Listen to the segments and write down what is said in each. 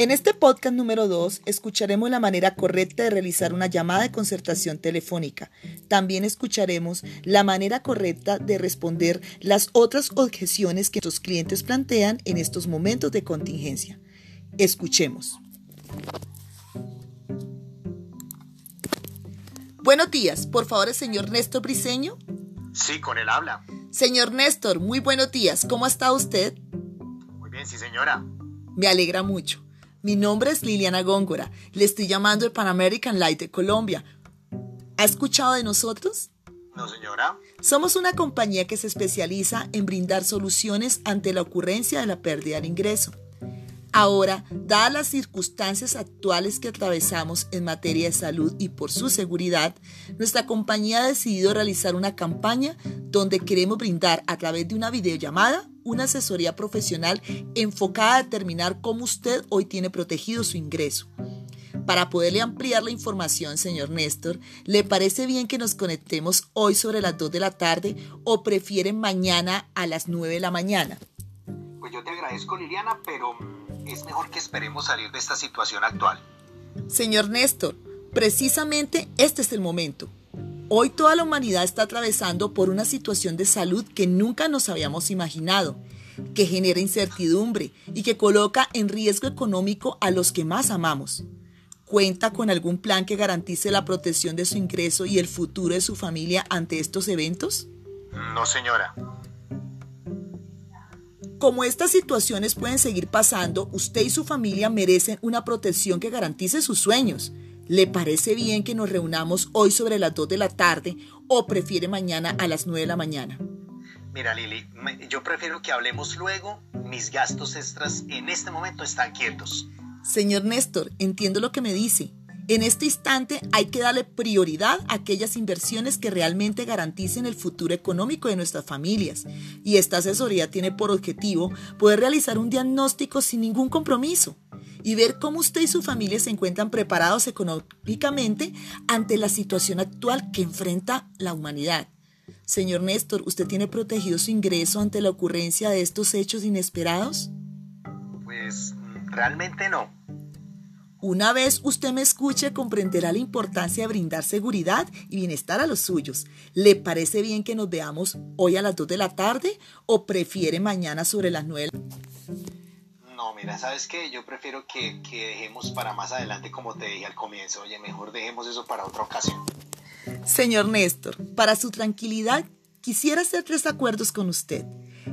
En este podcast número 2 escucharemos la manera correcta de realizar una llamada de concertación telefónica. También escucharemos la manera correcta de responder las otras objeciones que los clientes plantean en estos momentos de contingencia. Escuchemos. Buenos días, por favor, el señor Néstor Briseño. Sí, con él habla. Señor Néstor, muy buenos días. ¿Cómo está usted? Muy bien, sí, señora. Me alegra mucho. Mi nombre es Liliana Góngora. Le estoy llamando de Pan American Light de Colombia. ¿Ha escuchado de nosotros? No, señora. Somos una compañía que se especializa en brindar soluciones ante la ocurrencia de la pérdida de ingreso. Ahora, dadas las circunstancias actuales que atravesamos en materia de salud y por su seguridad, nuestra compañía ha decidido realizar una campaña donde queremos brindar a través de una videollamada una asesoría profesional enfocada a determinar cómo usted hoy tiene protegido su ingreso. Para poderle ampliar la información, señor Néstor, ¿le parece bien que nos conectemos hoy sobre las 2 de la tarde o prefiere mañana a las 9 de la mañana? Pues yo te agradezco, Liliana, pero es mejor que esperemos salir de esta situación actual. Señor Néstor, precisamente este es el momento. Hoy toda la humanidad está atravesando por una situación de salud que nunca nos habíamos imaginado, que genera incertidumbre y que coloca en riesgo económico a los que más amamos. ¿Cuenta con algún plan que garantice la protección de su ingreso y el futuro de su familia ante estos eventos? No, señora. Como estas situaciones pueden seguir pasando, usted y su familia merecen una protección que garantice sus sueños ¿Le parece bien que nos reunamos hoy sobre las 2 de la tarde o prefiere mañana a las 9 de la mañana? Mira, Lili, yo prefiero que hablemos luego. Mis gastos extras en este momento están quietos. Señor Néstor, entiendo lo que me dice. En este instante hay que darle prioridad a aquellas inversiones que realmente garanticen el futuro económico de nuestras familias. Y esta asesoría tiene por objetivo poder realizar un diagnóstico sin ningún compromiso y ver cómo usted y su familia se encuentran preparados económicamente ante la situación actual que enfrenta la humanidad. Señor Néstor, ¿usted tiene protegido su ingreso ante la ocurrencia de estos hechos inesperados? Pues realmente no. Una vez usted me escuche, comprenderá la importancia de brindar seguridad y bienestar a los suyos. ¿Le parece bien que nos veamos hoy a las 2 de la tarde o prefiere mañana sobre las 9? No, mira, ¿sabes qué? Yo prefiero que, dejemos para más adelante, como te dije al comienzo. Oye, mejor dejemos eso para otra ocasión. Señor Néstor, para su tranquilidad, quisiera hacer tres acuerdos con usted.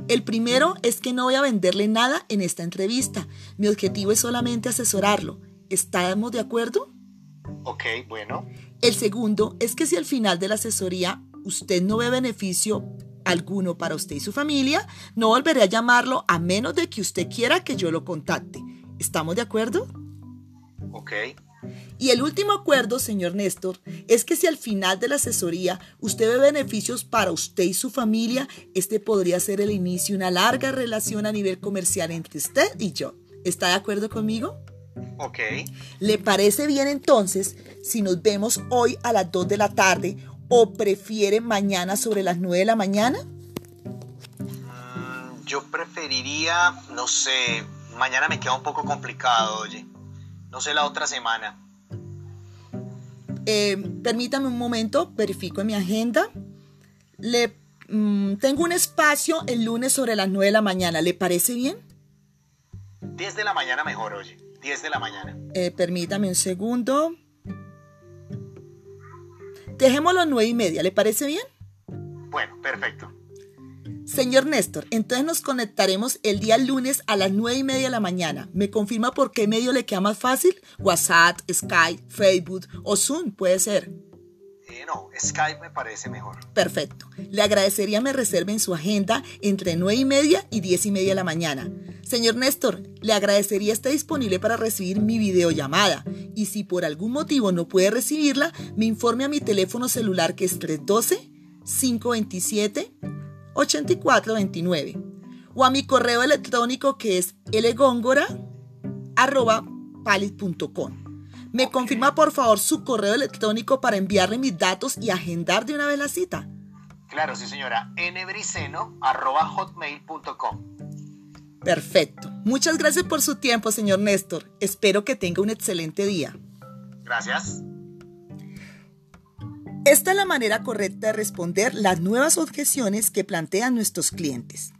El primero es que no voy a venderle nada en esta entrevista. Mi objetivo es solamente asesorarlo. ¿Estamos de acuerdo? Ok, bueno. El segundo es que si al final de la asesoría usted no ve beneficio alguno para usted y su familia, no volveré a llamarlo a menos de que usted quiera que yo lo contacte. ¿Estamos de acuerdo? Ok. Y el último acuerdo, señor Néstor, es que si al final de la asesoría usted ve beneficios para usted y su familia, este podría ser el inicio de una larga relación a nivel comercial entre usted y yo. ¿Está de acuerdo conmigo? Ok. ¿Le parece bien entonces si nos vemos hoy a las 2 de la tarde o prefiere mañana sobre las 9 de la mañana? Mm, yo preferiría, no sé, mañana me queda un poco complicado, oye. No sé la otra semana. Eh, permítame un momento, verifico en mi agenda. Le, mm, tengo un espacio el lunes sobre las 9 de la mañana. ¿Le parece bien? 10 de la mañana mejor, oye. 10 de la mañana. Eh, permítame un segundo. Dejémoslo a nueve y media, ¿le parece bien? Bueno, perfecto. Señor Néstor, entonces nos conectaremos el día lunes a las nueve y media de la mañana. ¿Me confirma por qué medio le queda más fácil? WhatsApp, Skype, Facebook o Zoom, puede ser. Eh, no, Skype me parece mejor. Perfecto. Le agradecería me reserve en su agenda entre nueve y media y diez y media de la mañana. Señor Néstor, le agradecería estar disponible para recibir mi videollamada. Y si por algún motivo no puede recibirla, me informe a mi teléfono celular que es 312-527-8429 o a mi correo electrónico que es legóngora.palit.com. Me confirma por favor su correo electrónico para enviarle mis datos y agendar de una vez la cita. Claro, sí señora, nbriceno.hotmail.com Perfecto. Muchas gracias por su tiempo, señor Néstor. Espero que tenga un excelente día. Gracias. Esta es la manera correcta de responder las nuevas objeciones que plantean nuestros clientes.